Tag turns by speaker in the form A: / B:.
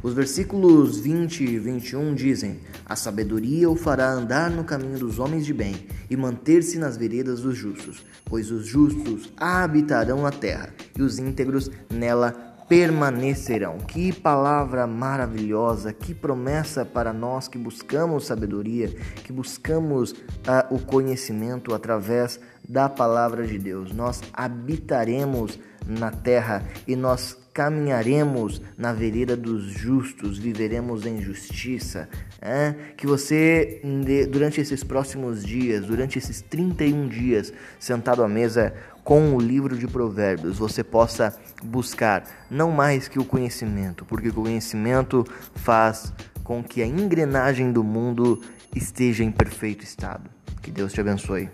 A: Os versículos 20 e 21 dizem: A sabedoria o fará andar no caminho dos homens de bem e manter-se nas veredas dos justos, pois os justos habitarão na terra e os íntegros nela permanecerão. Que palavra maravilhosa, que promessa para nós que buscamos sabedoria, que buscamos uh, o conhecimento através da palavra de Deus. Nós habitaremos na terra e nós caminharemos na vereda dos justos, viveremos em justiça. É? Que você, durante esses próximos dias, durante esses 31 dias, sentado à mesa com o livro de Provérbios, você possa buscar não mais que o conhecimento, porque o conhecimento faz com que a engrenagem do mundo esteja em perfeito estado. Que Deus te abençoe.